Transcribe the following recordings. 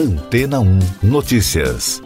Antena 1 Notícias.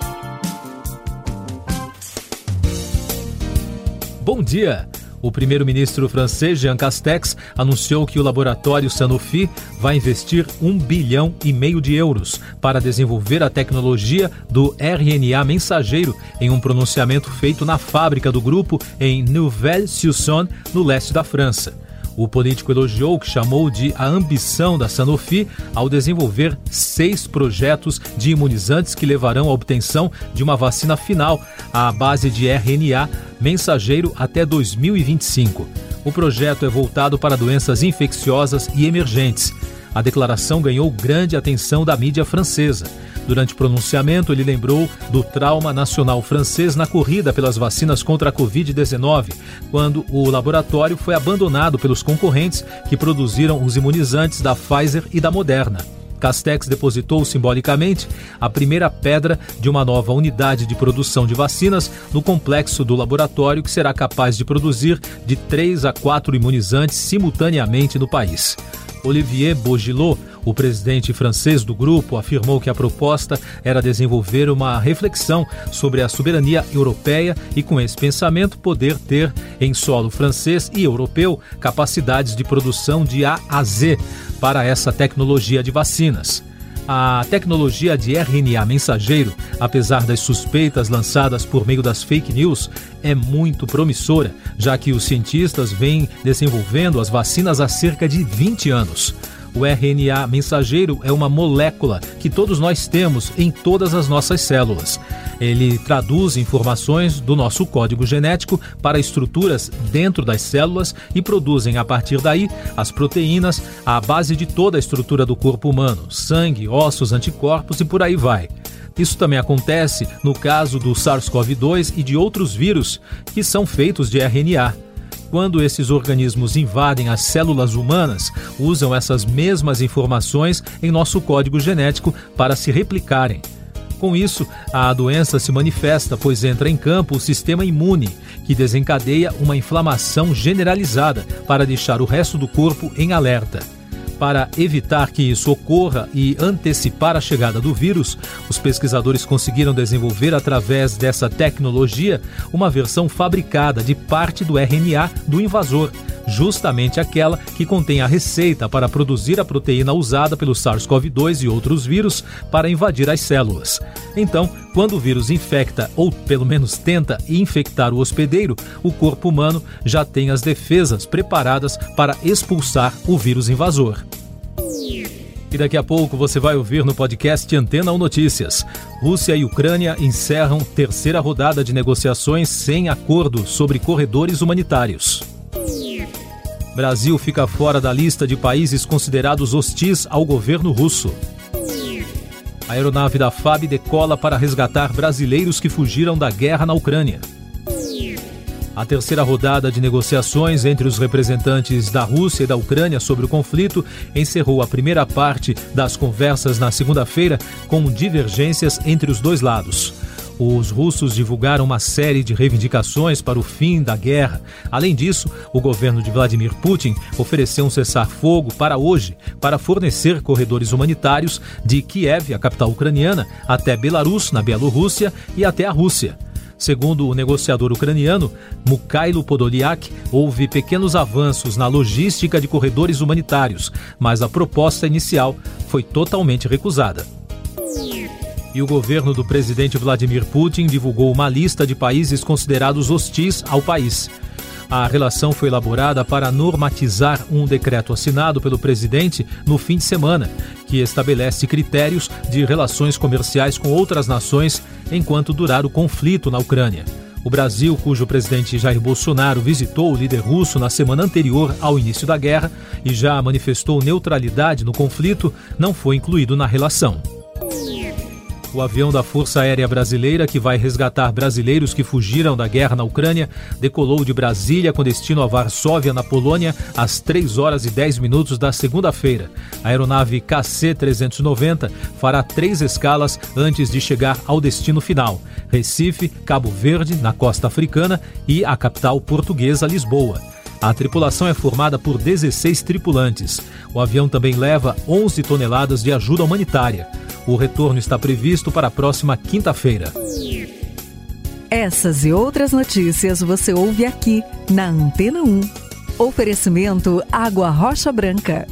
Bom dia! O primeiro-ministro francês Jean Castex anunciou que o laboratório Sanofi vai investir um bilhão e meio de euros para desenvolver a tecnologia do RNA mensageiro em um pronunciamento feito na fábrica do grupo em Nouvelle-sur-Saône, no leste da França. O político elogiou o que chamou de a ambição da Sanofi ao desenvolver seis projetos de imunizantes que levarão à obtenção de uma vacina final à base de RNA mensageiro até 2025. O projeto é voltado para doenças infecciosas e emergentes. A declaração ganhou grande atenção da mídia francesa. Durante o pronunciamento, ele lembrou do trauma nacional francês na corrida pelas vacinas contra a Covid-19, quando o laboratório foi abandonado pelos concorrentes que produziram os imunizantes da Pfizer e da Moderna. Castex depositou simbolicamente a primeira pedra de uma nova unidade de produção de vacinas no complexo do laboratório que será capaz de produzir de três a quatro imunizantes simultaneamente no país. Olivier Bogilot, o presidente francês do grupo, afirmou que a proposta era desenvolver uma reflexão sobre a soberania europeia e, com esse pensamento, poder ter em solo francês e europeu capacidades de produção de A a Z para essa tecnologia de vacinas. A tecnologia de RNA mensageiro, apesar das suspeitas lançadas por meio das fake news, é muito promissora, já que os cientistas vêm desenvolvendo as vacinas há cerca de 20 anos. O RNA mensageiro é uma molécula que todos nós temos em todas as nossas células. Ele traduz informações do nosso código genético para estruturas dentro das células e produzem a partir daí as proteínas, a base de toda a estrutura do corpo humano: sangue, ossos, anticorpos e por aí vai. Isso também acontece no caso do SARS-CoV-2 e de outros vírus que são feitos de RNA quando esses organismos invadem as células humanas, usam essas mesmas informações em nosso código genético para se replicarem. Com isso, a doença se manifesta, pois entra em campo o sistema imune, que desencadeia uma inflamação generalizada para deixar o resto do corpo em alerta. Para evitar que isso ocorra e antecipar a chegada do vírus, os pesquisadores conseguiram desenvolver, através dessa tecnologia, uma versão fabricada de parte do RNA do invasor justamente aquela que contém a receita para produzir a proteína usada pelo SARS-CoV-2 e outros vírus para invadir as células. Então, quando o vírus infecta ou pelo menos tenta infectar o hospedeiro, o corpo humano já tem as defesas preparadas para expulsar o vírus invasor. E daqui a pouco você vai ouvir no podcast Antena ou Notícias. Rússia e Ucrânia encerram terceira rodada de negociações sem acordo sobre corredores humanitários. Brasil fica fora da lista de países considerados hostis ao governo russo. A aeronave da FAB decola para resgatar brasileiros que fugiram da guerra na Ucrânia. A terceira rodada de negociações entre os representantes da Rússia e da Ucrânia sobre o conflito encerrou a primeira parte das conversas na segunda-feira com divergências entre os dois lados. Os russos divulgaram uma série de reivindicações para o fim da guerra. Além disso, o governo de Vladimir Putin ofereceu um cessar-fogo para hoje, para fornecer corredores humanitários de Kiev, a capital ucraniana, até Belarus, na Bielorrússia, e até a Rússia. Segundo o negociador ucraniano Mukhailo Podolyak, houve pequenos avanços na logística de corredores humanitários, mas a proposta inicial foi totalmente recusada e o governo do presidente Vladimir Putin divulgou uma lista de países considerados hostis ao país. A relação foi elaborada para normatizar um decreto assinado pelo presidente no fim de semana, que estabelece critérios de relações comerciais com outras nações enquanto durar o conflito na Ucrânia. O Brasil, cujo presidente Jair Bolsonaro visitou o líder russo na semana anterior ao início da guerra e já manifestou neutralidade no conflito, não foi incluído na relação. O avião da Força Aérea Brasileira, que vai resgatar brasileiros que fugiram da guerra na Ucrânia, decolou de Brasília com destino a Varsóvia, na Polônia, às 3 horas e 10 minutos da segunda-feira. A aeronave KC-390 fará três escalas antes de chegar ao destino final: Recife, Cabo Verde, na costa africana, e a capital portuguesa, Lisboa. A tripulação é formada por 16 tripulantes. O avião também leva 11 toneladas de ajuda humanitária. O retorno está previsto para a próxima quinta-feira. Essas e outras notícias você ouve aqui na Antena 1. Oferecimento Água Rocha Branca.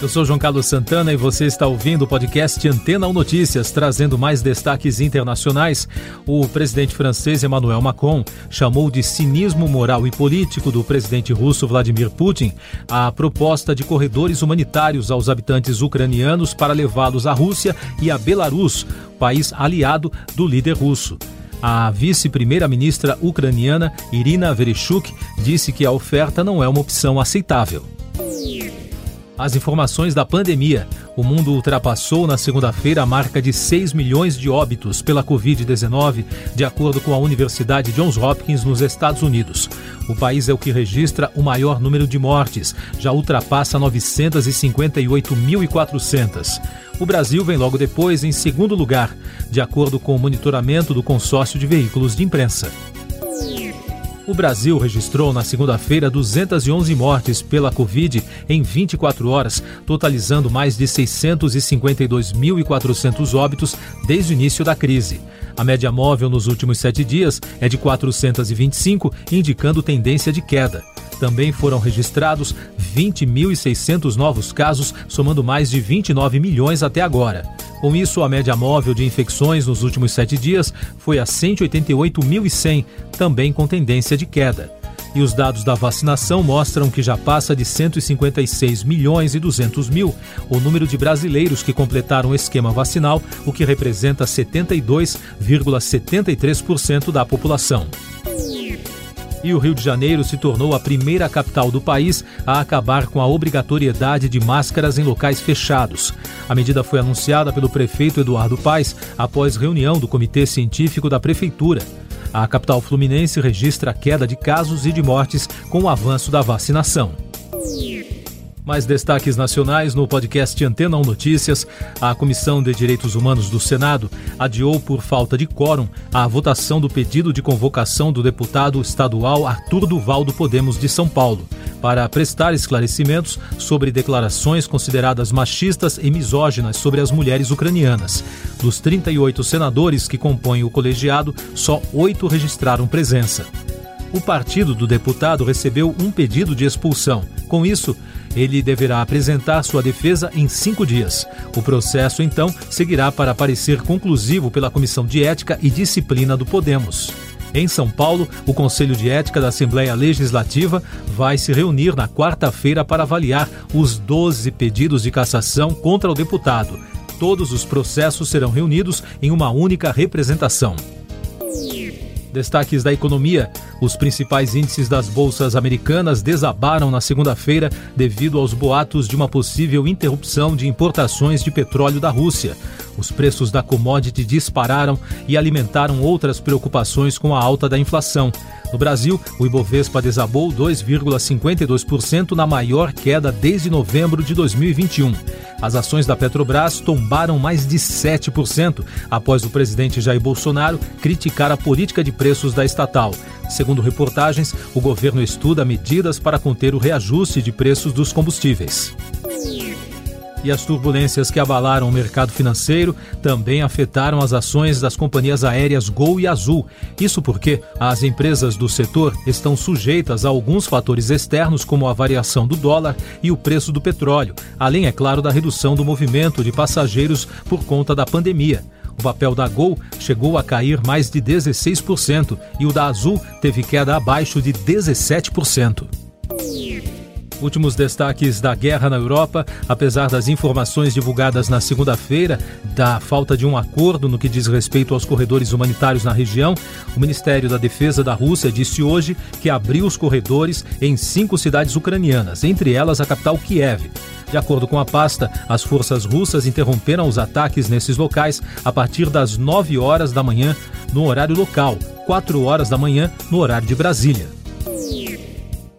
Eu sou João Carlos Santana e você está ouvindo o podcast Antena 1 Notícias, trazendo mais destaques internacionais. O presidente francês Emmanuel Macron chamou de cinismo moral e político do presidente russo Vladimir Putin a proposta de corredores humanitários aos habitantes ucranianos para levá-los à Rússia e a Belarus, país aliado do líder russo. A vice-primeira-ministra ucraniana Irina Vereshchuk disse que a oferta não é uma opção aceitável. As informações da pandemia. O mundo ultrapassou na segunda-feira a marca de 6 milhões de óbitos pela Covid-19, de acordo com a Universidade Johns Hopkins, nos Estados Unidos. O país é o que registra o maior número de mortes, já ultrapassa 958.400. O Brasil vem logo depois em segundo lugar, de acordo com o monitoramento do consórcio de veículos de imprensa. O Brasil registrou na segunda-feira 211 mortes pela Covid em 24 horas, totalizando mais de 652.400 óbitos desde o início da crise. A média móvel nos últimos sete dias é de 425, indicando tendência de queda. Também foram registrados 20.600 novos casos, somando mais de 29 milhões até agora. Com isso, a média móvel de infecções nos últimos sete dias foi a 188.100, também com tendência de queda. E os dados da vacinação mostram que já passa de 156 milhões e 200 mil o número de brasileiros que completaram o esquema vacinal, o que representa 72,73% da população e o Rio de Janeiro se tornou a primeira capital do país a acabar com a obrigatoriedade de máscaras em locais fechados. A medida foi anunciada pelo prefeito Eduardo Paes após reunião do Comitê Científico da Prefeitura. A capital fluminense registra queda de casos e de mortes com o avanço da vacinação. Mais destaques nacionais no podcast Antena 1 Notícias. A Comissão de Direitos Humanos do Senado adiou por falta de quórum a votação do pedido de convocação do deputado estadual Arthur Duval do Podemos de São Paulo para prestar esclarecimentos sobre declarações consideradas machistas e misóginas sobre as mulheres ucranianas. Dos 38 senadores que compõem o colegiado, só oito registraram presença. O partido do deputado recebeu um pedido de expulsão. Com isso, ele deverá apresentar sua defesa em cinco dias. O processo, então, seguirá para parecer conclusivo pela Comissão de Ética e Disciplina do Podemos. Em São Paulo, o Conselho de Ética da Assembleia Legislativa vai se reunir na quarta-feira para avaliar os 12 pedidos de cassação contra o deputado. Todos os processos serão reunidos em uma única representação. Destaques da economia. Os principais índices das bolsas americanas desabaram na segunda-feira devido aos boatos de uma possível interrupção de importações de petróleo da Rússia. Os preços da commodity dispararam e alimentaram outras preocupações com a alta da inflação. No Brasil, o Ibovespa desabou 2,52% na maior queda desde novembro de 2021. As ações da Petrobras tombaram mais de 7% após o presidente Jair Bolsonaro criticar a política de preços da estatal. Segundo reportagens, o governo estuda medidas para conter o reajuste de preços dos combustíveis e as turbulências que abalaram o mercado financeiro também afetaram as ações das companhias aéreas Gol e Azul. Isso porque as empresas do setor estão sujeitas a alguns fatores externos, como a variação do dólar e o preço do petróleo, além, é claro, da redução do movimento de passageiros por conta da pandemia. O papel da Gol chegou a cair mais de 16% e o da Azul teve queda abaixo de 17%. Últimos destaques da guerra na Europa, apesar das informações divulgadas na segunda-feira da falta de um acordo no que diz respeito aos corredores humanitários na região, o Ministério da Defesa da Rússia disse hoje que abriu os corredores em cinco cidades ucranianas, entre elas a capital Kiev. De acordo com a pasta, as forças russas interromperam os ataques nesses locais a partir das 9 horas da manhã no horário local, 4 horas da manhã no horário de Brasília.